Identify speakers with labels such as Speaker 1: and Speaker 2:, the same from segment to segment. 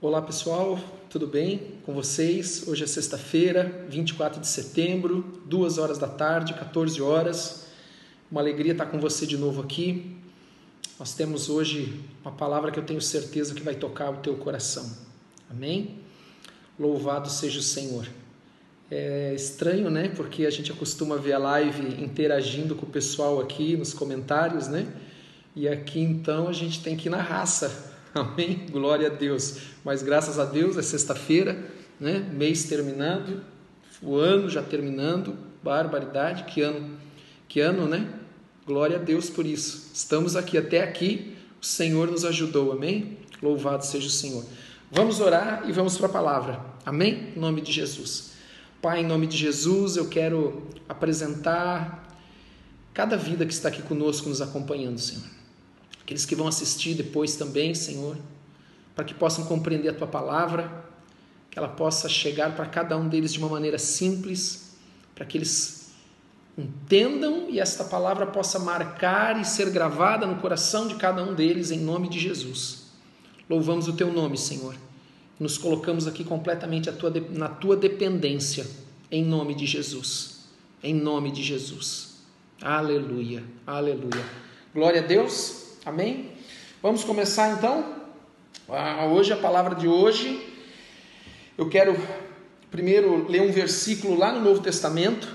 Speaker 1: Olá pessoal, tudo bem com vocês? Hoje é sexta-feira, 24 de setembro, 2 horas da tarde, 14 horas. Uma alegria estar com você de novo aqui. Nós temos hoje uma palavra que eu tenho certeza que vai tocar o teu coração. Amém? Louvado seja o Senhor. É estranho, né? Porque a gente acostuma ver a live interagindo com o pessoal aqui nos comentários, né? E aqui então a gente tem que ir na raça Amém? Glória a Deus. Mas graças a Deus é sexta-feira, né? Mês terminando, o ano já terminando. Barbaridade, que ano, que ano, né? Glória a Deus por isso. Estamos aqui até aqui, o Senhor nos ajudou. Amém? Louvado seja o Senhor. Vamos orar e vamos para a palavra. Amém? Em nome de Jesus. Pai, em nome de Jesus, eu quero apresentar cada vida que está aqui conosco, nos acompanhando, Senhor aqueles que vão assistir depois também, Senhor, para que possam compreender a tua palavra, que ela possa chegar para cada um deles de uma maneira simples, para que eles entendam e esta palavra possa marcar e ser gravada no coração de cada um deles em nome de Jesus. Louvamos o teu nome, Senhor. Nos colocamos aqui completamente tua, na tua dependência, em nome de Jesus. Em nome de Jesus. Aleluia, aleluia. Glória a Deus. Amém? Vamos começar então? Hoje, a palavra de hoje, eu quero primeiro ler um versículo lá no Novo Testamento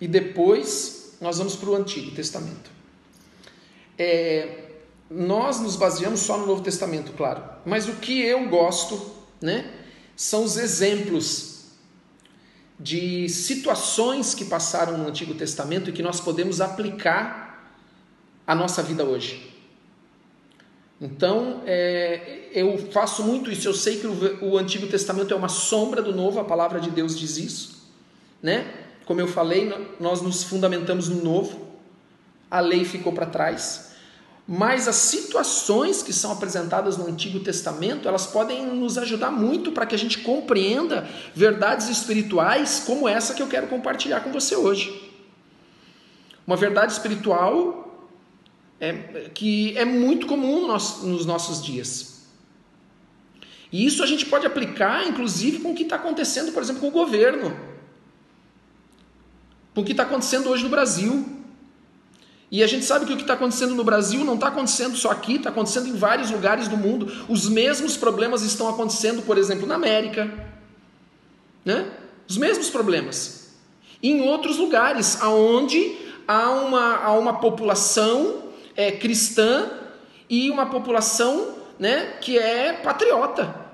Speaker 1: e depois nós vamos para o Antigo Testamento. É, nós nos baseamos só no Novo Testamento, claro, mas o que eu gosto, né, são os exemplos de situações que passaram no Antigo Testamento e que nós podemos aplicar à nossa vida hoje. Então, é, eu faço muito isso. Eu sei que o, o, Antigo Testamento é uma sombra do Novo, a palavra de Deus diz isso. Né? Como eu falei, nós nos fundamentamos no Novo, a lei ficou para trás. Mas as situações que são apresentadas no Antigo Testamento, elas podem nos ajudar muito para que a gente compreenda verdades espirituais como essa que eu quero compartilhar com você hoje. Uma verdade espiritual é, que é muito comum nos, nos nossos dias. E isso a gente pode aplicar, inclusive, com o que está acontecendo, por exemplo, com o governo, com o que está acontecendo hoje no Brasil. E a gente sabe que o que está acontecendo no Brasil não está acontecendo só aqui, está acontecendo em vários lugares do mundo. Os mesmos problemas estão acontecendo, por exemplo, na América. Né? Os mesmos problemas. Em outros lugares, aonde há uma, há uma população é, cristã e uma população né, que é patriota.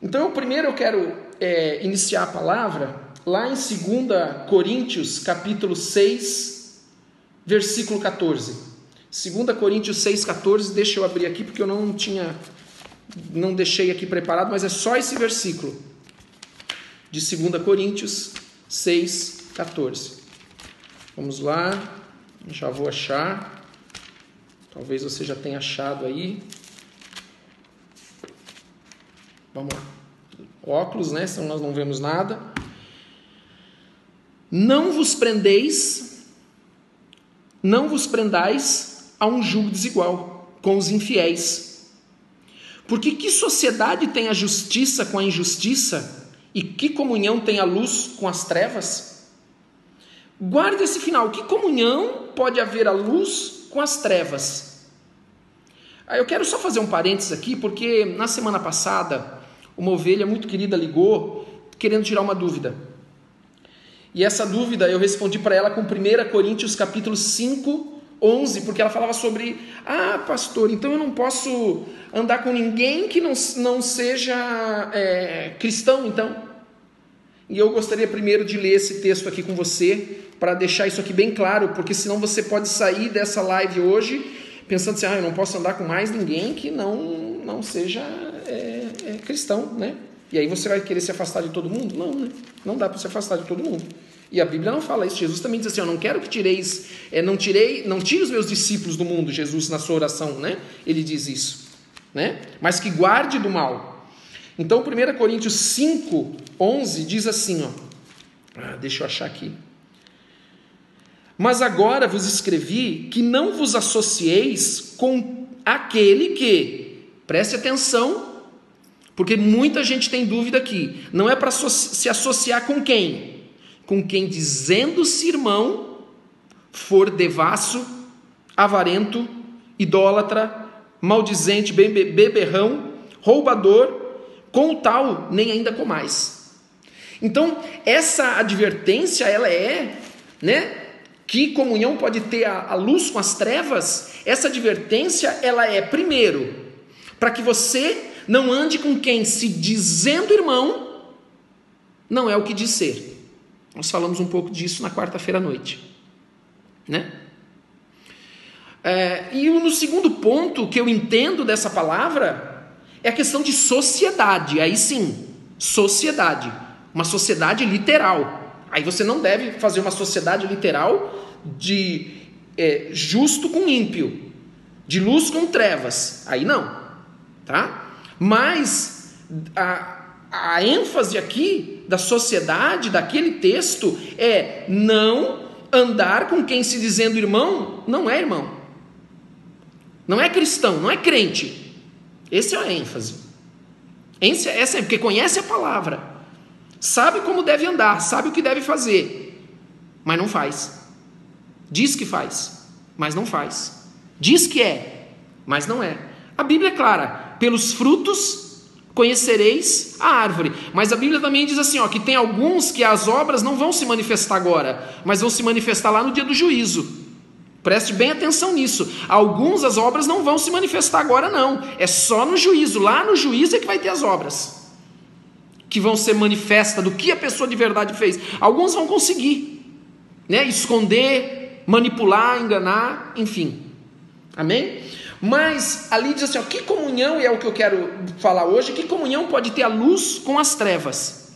Speaker 1: Então, primeiro eu quero é, iniciar a palavra lá em 2 Coríntios, capítulo 6, versículo 14. 2 Coríntios 6, 14, deixa eu abrir aqui porque eu não tinha, não deixei aqui preparado, mas é só esse versículo. De 2 Coríntios 6, 14. Vamos lá. Já vou achar. Talvez você já tenha achado aí. Vamos lá. Óculos, né? Senão nós não vemos nada. Não vos prendeis, não vos prendais a um julgo desigual com os infiéis. Porque que sociedade tem a justiça com a injustiça? E que comunhão tem a luz com as trevas? Guarde esse final. Que comunhão pode haver a luz com as trevas? Eu quero só fazer um parênteses aqui, porque na semana passada, uma ovelha muito querida ligou querendo tirar uma dúvida. E essa dúvida eu respondi para ela com 1 Coríntios capítulo 5, 11, porque ela falava sobre, ah, pastor, então eu não posso andar com ninguém que não, não seja é, cristão, então. E eu gostaria primeiro de ler esse texto aqui com você, para deixar isso aqui bem claro, porque senão você pode sair dessa live hoje pensando assim, ah, eu não posso andar com mais ninguém que não, não seja é, é, cristão, né? E aí você vai querer se afastar de todo mundo? Não, né? Não dá para se afastar de todo mundo. E a Bíblia não fala isso. Jesus também diz assim: Eu não quero que tireis, é, não tirei, não tire os meus discípulos do mundo. Jesus na sua oração, né? Ele diz isso, né? Mas que guarde do mal. Então, 1 Coríntios 5, 11 diz assim, ó. Ah, deixa eu achar aqui. Mas agora vos escrevi que não vos associeis com aquele que, Preste atenção, porque muita gente tem dúvida aqui. Não é para se associar com quem? Com quem dizendo-se irmão for devasso, avarento, idólatra, maldizente, beberrão, roubador, com o tal nem ainda com mais. Então, essa advertência, ela é, né, que comunhão pode ter a, a luz com as trevas, essa advertência, ela é, primeiro, para que você não ande com quem se dizendo irmão, não é o que diz ser. Nós falamos um pouco disso na quarta-feira à noite, né? É, e no segundo ponto que eu entendo dessa palavra é a questão de sociedade. Aí sim, sociedade. Uma sociedade literal. Aí você não deve fazer uma sociedade literal de é, justo com ímpio, de luz com trevas. Aí não, tá? Mas a, a ênfase aqui da sociedade, daquele texto, é não andar com quem se dizendo irmão não é irmão. Não é cristão, não é crente. Esse é a ênfase. Essa é porque conhece a palavra, sabe como deve andar, sabe o que deve fazer, mas não faz. Diz que faz, mas não faz. Diz que é, mas não é. A Bíblia é clara: pelos frutos conhecereis a árvore. Mas a Bíblia também diz assim, ó, que tem alguns que as obras não vão se manifestar agora, mas vão se manifestar lá no dia do juízo. Preste bem atenção nisso. Alguns as obras não vão se manifestar agora, não. É só no juízo. Lá no juízo é que vai ter as obras que vão ser manifestas do que a pessoa de verdade fez. Alguns vão conseguir, né? Esconder, manipular, enganar, enfim. Amém? Mas ali diz assim: ó, que comunhão, e é o que eu quero falar hoje, que comunhão pode ter a luz com as trevas?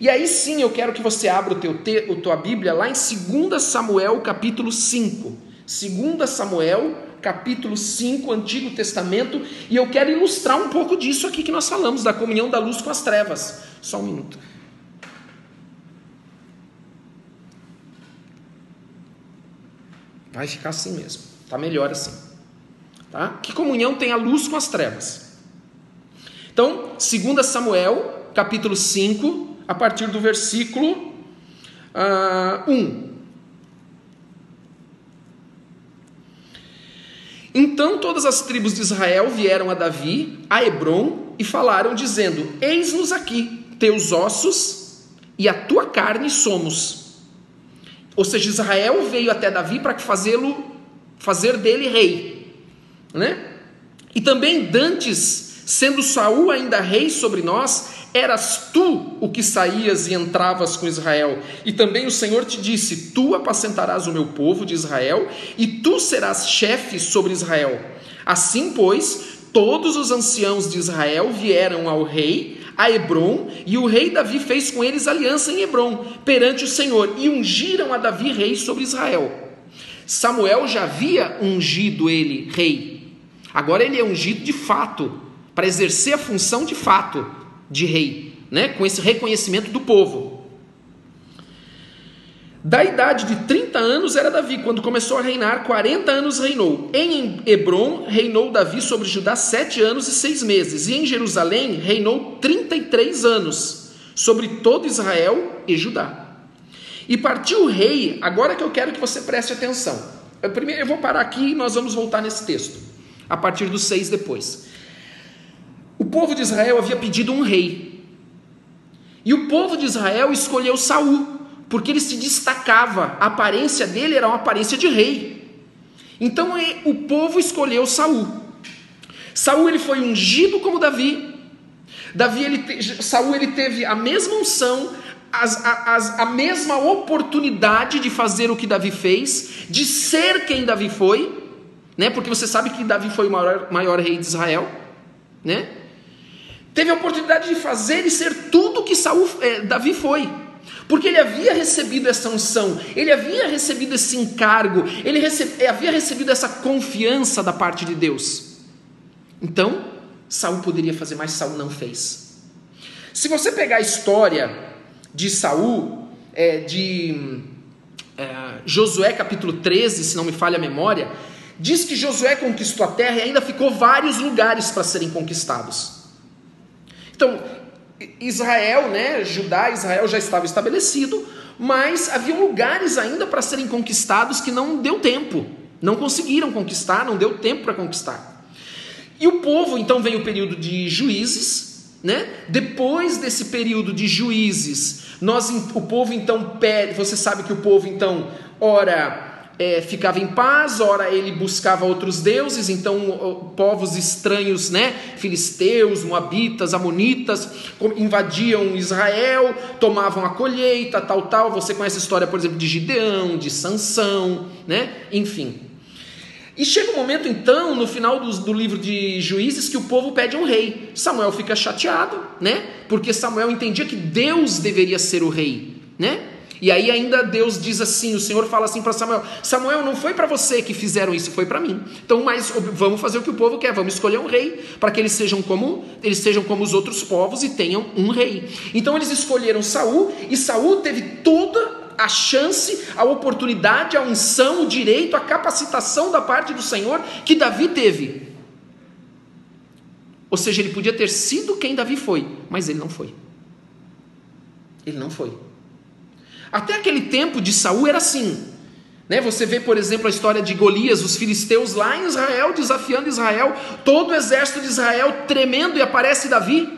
Speaker 1: E aí sim eu quero que você abra o teu, te, a tua Bíblia lá em 2 Samuel capítulo 5. 2 Samuel, capítulo 5, Antigo Testamento, e eu quero ilustrar um pouco disso aqui que nós falamos, da comunhão da luz com as trevas. Só um minuto. Vai ficar assim mesmo. Tá melhor assim. Tá? Que comunhão tem a luz com as trevas? Então, 2 Samuel, capítulo 5, a partir do versículo uh, ah, 1. Então todas as tribos de Israel vieram a Davi, a Hebron, e falaram, dizendo: Eis-nos aqui, teus ossos e a tua carne somos. Ou seja, Israel veio até Davi para fazê-lo, fazer dele rei, né? E também dantes, sendo Saul ainda rei sobre nós, Eras tu o que saías e entravas com Israel, e também o Senhor te disse: Tu apacentarás o meu povo de Israel, e tu serás chefe sobre Israel. Assim, pois, todos os anciãos de Israel vieram ao rei, a Hebron, e o rei Davi fez com eles aliança em Hebron, perante o Senhor, e ungiram a Davi rei sobre Israel. Samuel já havia ungido ele rei, agora ele é ungido de fato, para exercer a função de fato de rei, né? com esse reconhecimento do povo. Da idade de 30 anos era Davi, quando começou a reinar, 40 anos reinou. Em Hebron reinou Davi sobre Judá sete anos e seis meses, e em Jerusalém reinou 33 anos, sobre todo Israel e Judá. E partiu o rei, agora que eu quero que você preste atenção. Eu, primeiro, eu vou parar aqui e nós vamos voltar nesse texto, a partir dos seis depois. Povo de Israel havia pedido um rei. E o povo de Israel escolheu Saul, porque ele se destacava, a aparência dele era uma aparência de rei. Então o povo escolheu Saul. Saul ele foi ungido como Davi. Davi ele Saul ele teve a mesma unção, as, as, a mesma oportunidade de fazer o que Davi fez, de ser quem Davi foi, né? Porque você sabe que Davi foi o maior, maior rei de Israel, né? Teve a oportunidade de fazer e ser tudo que Saul, é, Davi foi. Porque ele havia recebido essa unção, ele havia recebido esse encargo, ele recebe, havia recebido essa confiança da parte de Deus. Então, Saul poderia fazer, mas Saul não fez. Se você pegar a história de Saul, é, de é, Josué capítulo 13, se não me falha a memória, diz que Josué conquistou a terra e ainda ficou vários lugares para serem conquistados. Então, Israel, né, Judá, Israel já estava estabelecido, mas havia lugares ainda para serem conquistados que não deu tempo, não conseguiram conquistar, não deu tempo para conquistar. E o povo, então, vem o período de juízes, né? Depois desse período de juízes, nós, o povo então pede, você sabe que o povo então, ora é, ficava em paz, ora ele buscava outros deuses, então povos estranhos, né, filisteus, moabitas, amonitas, invadiam Israel, tomavam a colheita, tal, tal. Você conhece a história, por exemplo, de Gideão, de Sansão, né, enfim. E chega um momento, então, no final do, do, livro de Juízes, que o povo pede um rei. Samuel fica chateado, né? Porque Samuel entendia que Deus deveria ser o rei, né? E aí ainda Deus diz assim, o Senhor fala assim para Samuel: Samuel, não foi para você que fizeram isso, foi para mim. Então, mas vamos fazer o que o povo quer, vamos escolher um rei para que eles sejam como eles sejam como os outros povos e tenham um rei. Então eles escolheram Saul e Saul teve toda a chance, a oportunidade, a unção, o direito, a capacitação da parte do Senhor que Davi teve. Ou seja, ele podia ter sido quem Davi foi, mas ele não foi. Ele não foi. Até aquele tempo de Saul era assim. Né? Você vê, por exemplo, a história de Golias, os filisteus lá em Israel, desafiando Israel, todo o exército de Israel tremendo e aparece Davi.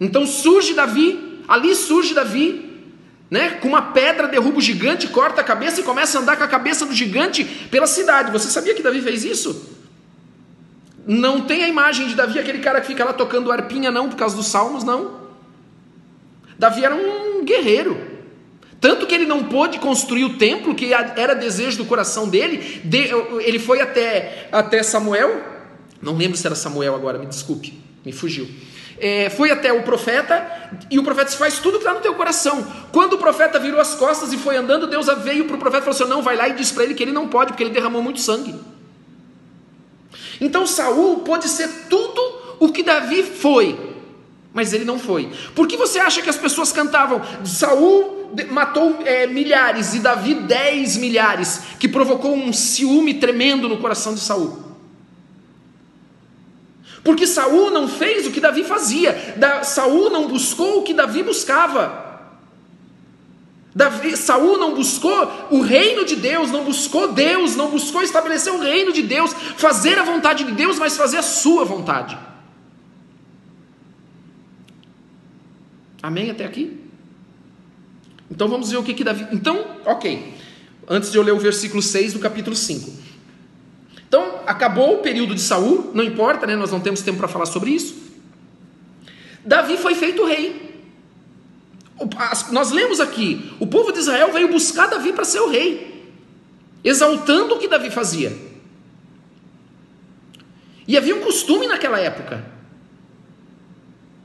Speaker 1: Então surge Davi, ali surge Davi, né? Com uma pedra derruba o gigante, corta a cabeça e começa a andar com a cabeça do gigante pela cidade. Você sabia que Davi fez isso? Não tem a imagem de Davi, aquele cara que fica lá tocando arpinha, não, por causa dos salmos, não. Davi era um guerreiro. Tanto que ele não pôde construir o templo, que era desejo do coração dele. Ele foi até, até Samuel. Não lembro se era Samuel agora, me desculpe, me fugiu. É, foi até o profeta e o profeta faz tudo que está no teu coração. Quando o profeta virou as costas e foi andando, Deus veio para o profeta e falou assim: Não, vai lá e diz para ele que ele não pode, porque ele derramou muito sangue. Então Saul pôde ser tudo o que Davi foi, mas ele não foi. Por que você acha que as pessoas cantavam? Saul matou é, milhares e Davi dez milhares, que provocou um ciúme tremendo no coração de Saul. Porque Saul não fez o que Davi fazia. Da, Saul não buscou o que Davi buscava. Davi, Saul não buscou o reino de Deus, não buscou Deus, não buscou estabelecer o reino de Deus, fazer a vontade de Deus, mas fazer a sua vontade. Amém até aqui? Então vamos ver o que que Davi. Então, ok. Antes de eu ler o versículo 6 do capítulo 5. Então, acabou o período de Saul, não importa, né? Nós não temos tempo para falar sobre isso. Davi foi feito rei. Nós lemos aqui, o povo de Israel veio buscar Davi para ser o rei, exaltando o que Davi fazia. E havia um costume naquela época,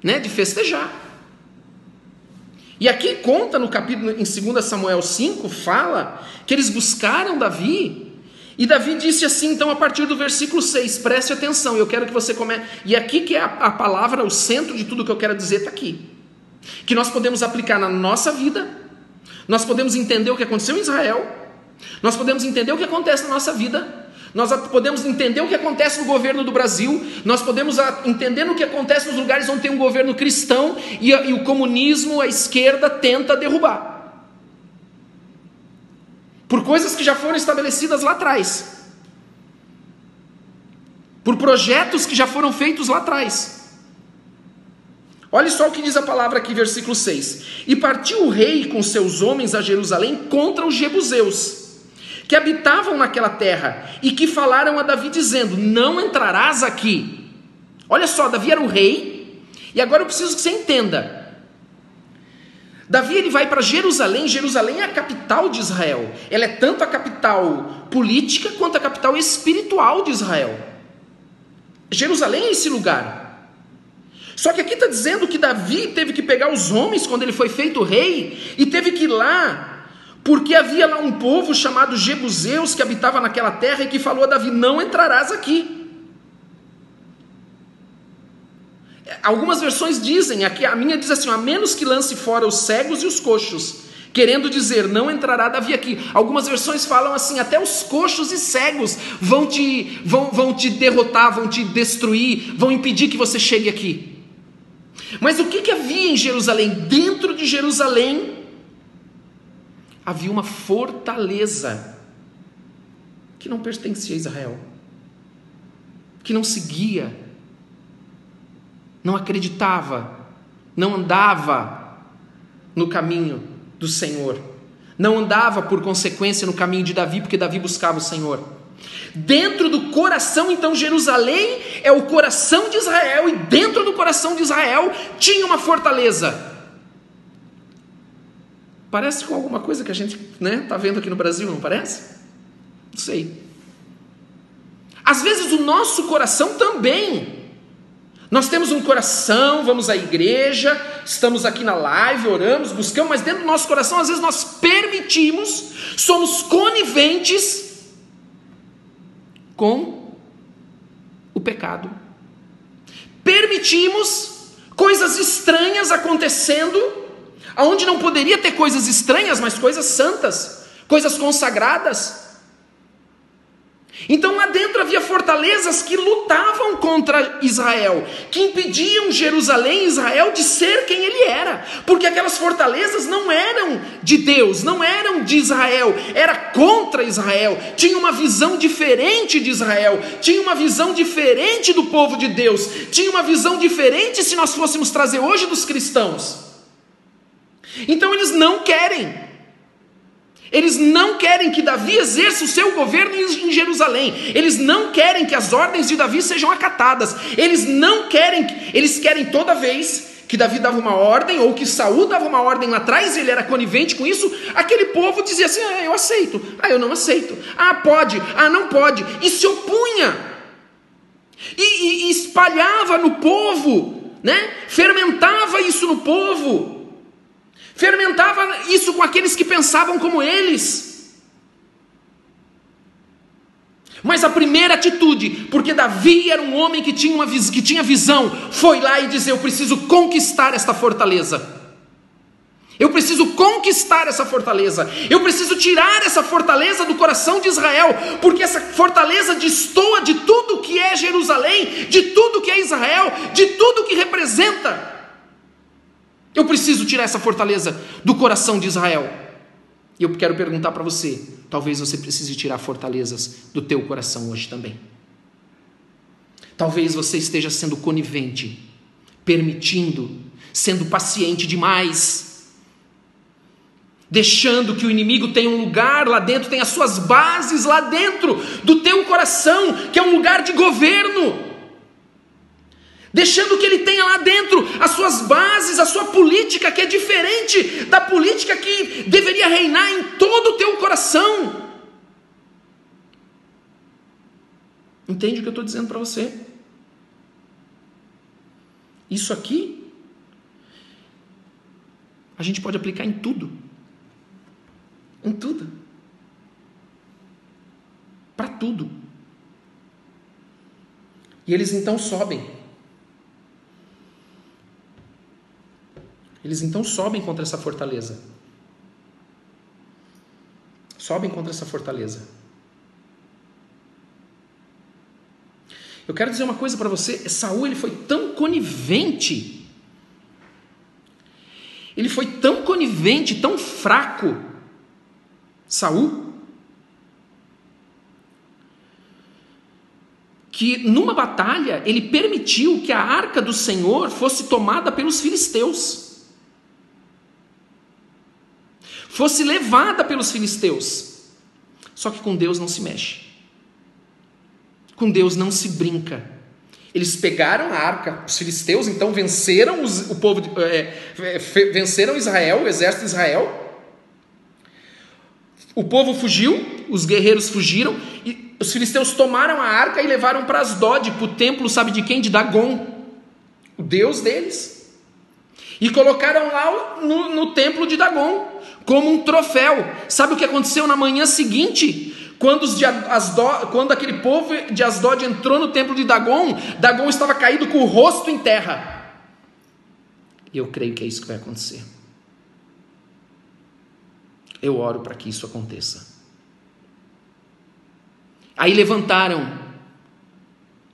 Speaker 1: né, de festejar. E aqui conta no capítulo, em 2 Samuel 5, fala que eles buscaram Davi. E Davi disse assim, então, a partir do versículo 6, preste atenção, eu quero que você comece. E aqui que é a, a palavra, o centro de tudo que eu quero dizer está aqui. Que nós podemos aplicar na nossa vida, nós podemos entender o que aconteceu em Israel, nós podemos entender o que acontece na nossa vida, nós podemos entender o que acontece no governo do Brasil, nós podemos entender o que acontece nos lugares onde tem um governo cristão e, e o comunismo, a esquerda, tenta derrubar. Por coisas que já foram estabelecidas lá atrás. Por projetos que já foram feitos lá atrás. Olha só o que diz a palavra aqui, versículo 6. E partiu o rei com seus homens a Jerusalém contra os jebuseus que habitavam naquela terra e que falaram a Davi dizendo: Não entrarás aqui. Olha só, Davi era o rei, e agora eu preciso que você entenda. Davi ele vai para Jerusalém, Jerusalém é a capital de Israel. Ela é tanto a capital política quanto a capital espiritual de Israel. Jerusalém é esse lugar. Só que aqui está dizendo que Davi teve que pegar os homens quando ele foi feito rei e teve que ir lá porque havia lá um povo chamado Jebuseus que habitava naquela terra e que falou a Davi: Não entrarás aqui. Algumas versões dizem, aqui a minha diz assim: a menos que lance fora os cegos e os coxos, querendo dizer, não entrará Davi aqui. Algumas versões falam assim: até os coxos e cegos vão te, vão, vão te derrotar, vão te destruir, vão impedir que você chegue aqui. Mas o que, que havia em Jerusalém? Dentro de Jerusalém havia uma fortaleza que não pertencia a Israel, que não seguia, não acreditava, não andava no caminho do Senhor, não andava por consequência no caminho de Davi, porque Davi buscava o Senhor. Dentro do coração, então, Jerusalém é o coração de Israel, e dentro do coração de Israel tinha uma fortaleza. Parece com alguma coisa que a gente né, tá vendo aqui no Brasil, não parece? Não sei. Às vezes o nosso coração também. Nós temos um coração, vamos à igreja, estamos aqui na live, oramos, buscamos, mas dentro do nosso coração, às vezes nós permitimos, somos coniventes com o pecado. Permitimos coisas estranhas acontecendo, aonde não poderia ter coisas estranhas, mas coisas santas, coisas consagradas. Então lá dentro havia fortalezas que lutavam contra Israel, que impediam Jerusalém e Israel de ser quem ele era, porque aquelas fortalezas não eram de Deus, não eram de Israel, era contra Israel, tinha uma visão diferente de Israel, tinha uma visão diferente do povo de Deus, tinha uma visão diferente se nós fôssemos trazer hoje dos cristãos. Então eles não querem eles não querem que Davi exerça o seu governo em Jerusalém. Eles não querem que as ordens de Davi sejam acatadas. Eles não querem, eles querem toda vez que Davi dava uma ordem ou que Saul dava uma ordem lá atrás, ele era conivente com isso, aquele povo dizia assim: "Ah, eu aceito. Ah, eu não aceito. Ah, pode. Ah, não pode." E se opunha. E, e, e espalhava no povo, né? Fermentava isso no povo fermentava isso com aqueles que pensavam como eles. Mas a primeira atitude, porque Davi era um homem que tinha, uma, que tinha visão, foi lá e dizer: Eu preciso conquistar esta fortaleza. Eu preciso conquistar essa fortaleza. Eu preciso tirar essa fortaleza do coração de Israel, porque essa fortaleza destoa de tudo que é Jerusalém, de tudo que é Israel, de tudo que representa. Eu preciso tirar essa fortaleza do coração de Israel. E eu quero perguntar para você: talvez você precise tirar fortalezas do teu coração hoje também. Talvez você esteja sendo conivente, permitindo, sendo paciente demais, deixando que o inimigo tenha um lugar lá dentro, tenha suas bases lá dentro do teu coração, que é um lugar de governo deixando que ele tenha lá dentro as suas bases, a sua política, que é diferente da política que deveria reinar em todo o teu coração. Entende o que eu estou dizendo para você? Isso aqui, a gente pode aplicar em tudo. Em tudo. Para tudo. E eles então sobem Eles então sobem contra essa fortaleza. Sobem contra essa fortaleza. Eu quero dizer uma coisa para você, Saul ele foi tão conivente. Ele foi tão conivente, tão fraco. Saul que numa batalha ele permitiu que a arca do Senhor fosse tomada pelos filisteus. Fosse levada pelos filisteus. Só que com Deus não se mexe. Com Deus não se brinca. Eles pegaram a arca, os filisteus então venceram os, o povo, é, é venceram Israel, o exército de Israel. O povo fugiu, os guerreiros fugiram e os filisteus tomaram a arca e levaram para Asdod, para o templo, sabe de quem? De Dagon, o deus deles. E colocaram lá no, no templo de Dagon como um troféu. Sabe o que aconteceu na manhã seguinte? Quando, os de Asdod, quando aquele povo de Asdod entrou no templo de Dagon, Dagon estava caído com o rosto em terra. E eu creio que é isso que vai acontecer. eu oro para que isso aconteça. Aí levantaram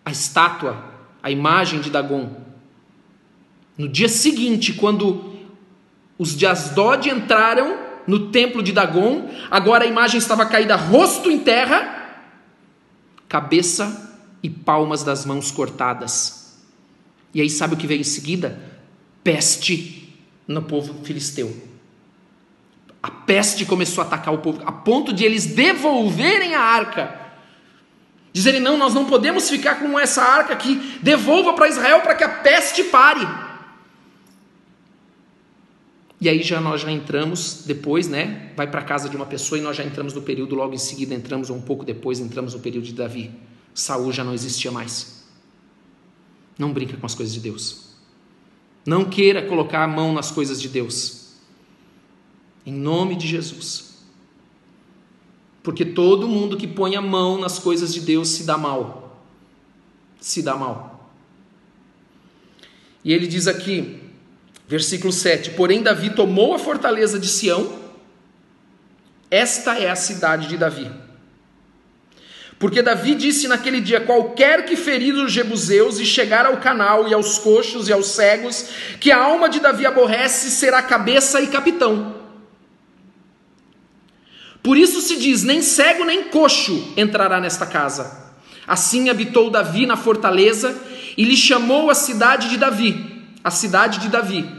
Speaker 1: a estátua, a imagem de Dagon. No dia seguinte, quando os de Asdod entraram no templo de Dagon, agora a imagem estava caída rosto em terra, cabeça e palmas das mãos cortadas. E aí sabe o que veio em seguida? Peste no povo filisteu. A peste começou a atacar o povo, a ponto de eles devolverem a arca. Dizerem: não, nós não podemos ficar com essa arca aqui, devolva para Israel para que a peste pare. E aí já nós já entramos depois, né? Vai para casa de uma pessoa e nós já entramos no período logo em seguida entramos ou um pouco depois entramos no período de Davi. Saul já não existia mais. Não brinca com as coisas de Deus. Não queira colocar a mão nas coisas de Deus. Em nome de Jesus. Porque todo mundo que põe a mão nas coisas de Deus se dá mal. Se dá mal. E ele diz aqui, versículo 7: Porém, Davi tomou a fortaleza de Sião, esta é a cidade de Davi porque Davi disse naquele dia: qualquer que ferir os jebuseus e chegar ao canal e aos coxos e aos cegos, que a alma de Davi aborrece, será cabeça e capitão. Por isso se diz: nem cego nem coxo entrará nesta casa. Assim habitou Davi na fortaleza e lhe chamou a cidade de Davi, a cidade de Davi.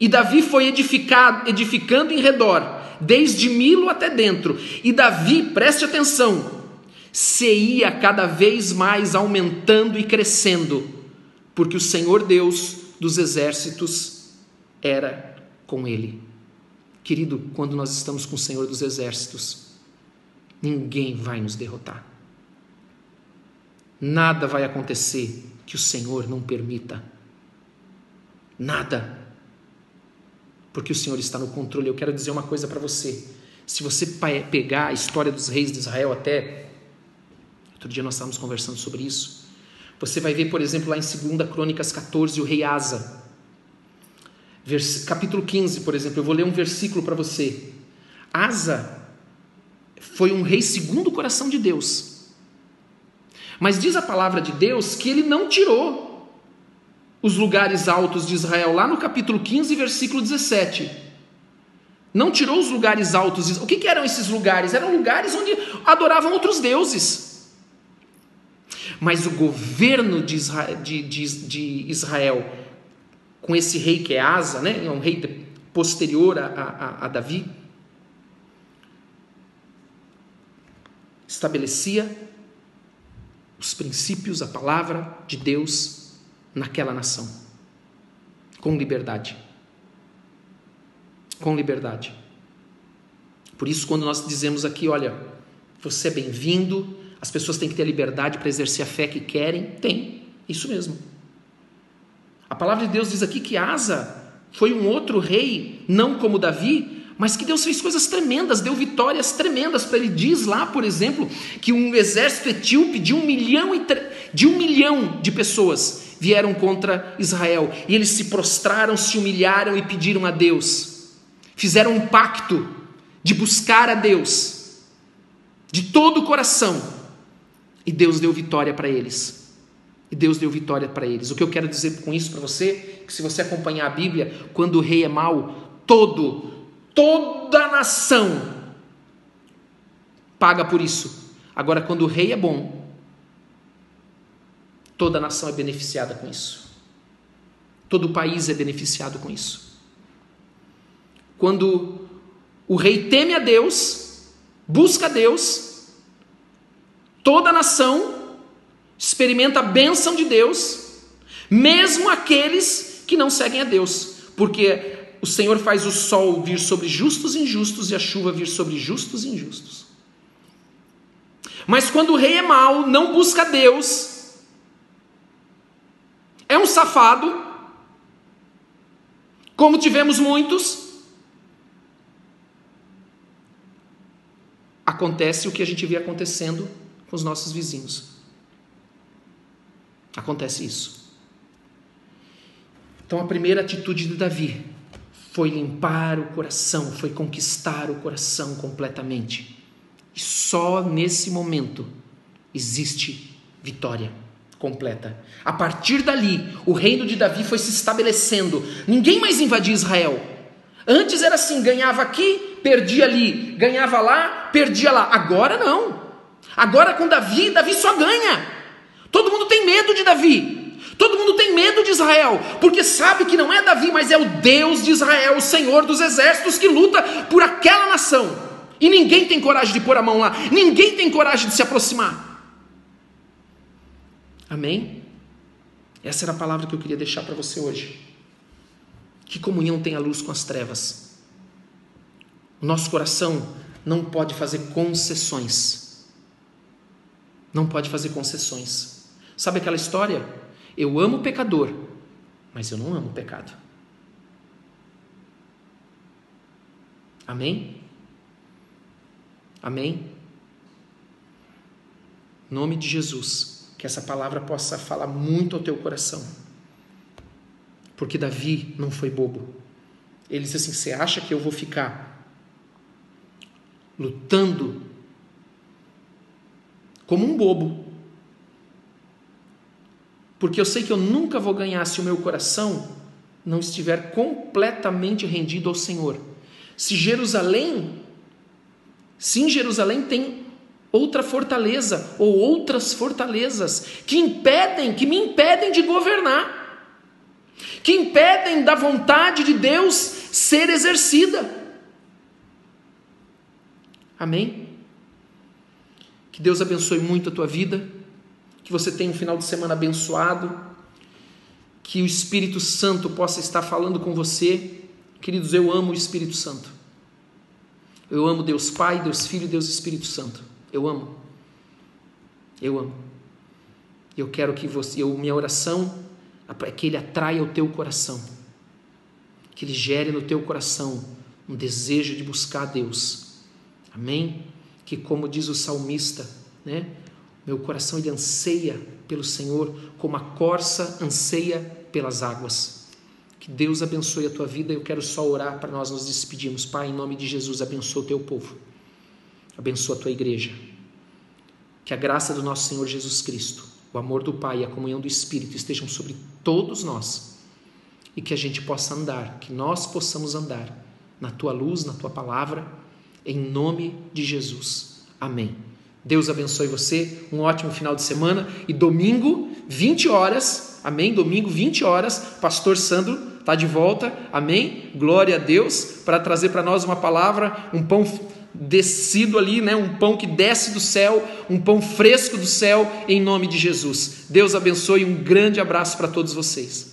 Speaker 1: E Davi foi edificado, edificando em redor, desde Milo até dentro. E Davi, preste atenção, se ia cada vez mais aumentando e crescendo, porque o Senhor Deus dos exércitos era com ele. Querido, quando nós estamos com o Senhor dos exércitos, ninguém vai nos derrotar. Nada vai acontecer que o Senhor não permita. Nada. Porque o Senhor está no controle. Eu quero dizer uma coisa para você. Se você pegar a história dos reis de Israel até Outro dia nós estávamos conversando sobre isso. Você vai ver, por exemplo, lá em 2 Crônicas 14, o rei Asa. Vers... Capítulo 15, por exemplo, eu vou ler um versículo para você. Asa foi um rei segundo o coração de Deus. Mas diz a palavra de Deus que ele não tirou os lugares altos de Israel, lá no capítulo 15, versículo 17. Não tirou os lugares altos. O que, que eram esses lugares? Eram lugares onde adoravam outros deuses. Mas o governo de Israel, de, de, de Israel com esse rei que é Asa, né? é um rei posterior a, a, a Davi, estabelecia os princípios, a palavra de Deus naquela nação, com liberdade. Com liberdade. Por isso, quando nós dizemos aqui, olha, você é bem-vindo, as pessoas têm que ter liberdade para exercer a fé que querem. Tem, isso mesmo. A palavra de Deus diz aqui que Asa foi um outro rei, não como Davi, mas que Deus fez coisas tremendas, deu vitórias tremendas para ele. Diz lá, por exemplo, que um exército etíope de um milhão de um milhão de pessoas vieram contra Israel e eles se prostraram, se humilharam e pediram a Deus. Fizeram um pacto de buscar a Deus de todo o coração e Deus deu vitória para eles. E Deus deu vitória para eles. O que eu quero dizer com isso para você, que se você acompanhar a Bíblia, quando o rei é mau, todo, toda a nação paga por isso. Agora, quando o rei é bom, toda a nação é beneficiada com isso. Todo o país é beneficiado com isso. Quando o rei teme a Deus, busca a Deus, Toda nação experimenta a bênção de Deus, mesmo aqueles que não seguem a Deus, porque o Senhor faz o sol vir sobre justos e injustos e a chuva vir sobre justos e injustos. Mas quando o rei é mau, não busca Deus, é um safado, como tivemos muitos, acontece o que a gente vê acontecendo com os nossos vizinhos. Acontece isso. Então a primeira atitude de Davi foi limpar o coração, foi conquistar o coração completamente. E só nesse momento existe vitória completa. A partir dali, o reino de Davi foi se estabelecendo. Ninguém mais invadia Israel. Antes era assim: ganhava aqui, perdia ali, ganhava lá, perdia lá. Agora não. Agora com Davi, Davi só ganha. Todo mundo tem medo de Davi. Todo mundo tem medo de Israel, porque sabe que não é Davi, mas é o Deus de Israel, o Senhor dos exércitos que luta por aquela nação. E ninguém tem coragem de pôr a mão lá, ninguém tem coragem de se aproximar. Amém? Essa era a palavra que eu queria deixar para você hoje. Que comunhão tem a luz com as trevas? O nosso coração não pode fazer concessões. Não pode fazer concessões. Sabe aquela história? Eu amo o pecador, mas eu não amo o pecado. Amém? Amém? Nome de Jesus, que essa palavra possa falar muito ao teu coração. Porque Davi não foi bobo. Ele disse assim: Você acha que eu vou ficar lutando como um bobo porque eu sei que eu nunca vou ganhar se o meu coração não estiver completamente rendido ao Senhor. Se Jerusalém, se em Jerusalém tem outra fortaleza ou outras fortalezas que impedem, que me impedem de governar, que impedem da vontade de Deus ser exercida. Amém? Que Deus abençoe muito a tua vida que você tenha um final de semana abençoado, que o Espírito Santo possa estar falando com você. Queridos, eu amo o Espírito Santo. Eu amo Deus Pai, Deus Filho e Deus Espírito Santo. Eu amo. Eu amo. Eu quero que você, eu, minha oração é que ele atraia o teu coração. Que ele gere no teu coração um desejo de buscar a Deus. Amém? Que como diz o salmista, né? Meu coração ele anseia pelo Senhor como a corça anseia pelas águas. Que Deus abençoe a tua vida. Eu quero só orar para nós nos despedirmos. Pai, em nome de Jesus, abençoa o teu povo. Abençoa a tua igreja. Que a graça do nosso Senhor Jesus Cristo, o amor do Pai e a comunhão do Espírito estejam sobre todos nós. E que a gente possa andar, que nós possamos andar na tua luz, na tua palavra, em nome de Jesus. Amém. Deus abençoe você, um ótimo final de semana e domingo, 20 horas, amém? Domingo, 20 horas, Pastor Sandro está de volta, amém? Glória a Deus, para trazer para nós uma palavra, um pão descido ali, né? um pão que desce do céu, um pão fresco do céu, em nome de Jesus. Deus abençoe, um grande abraço para todos vocês.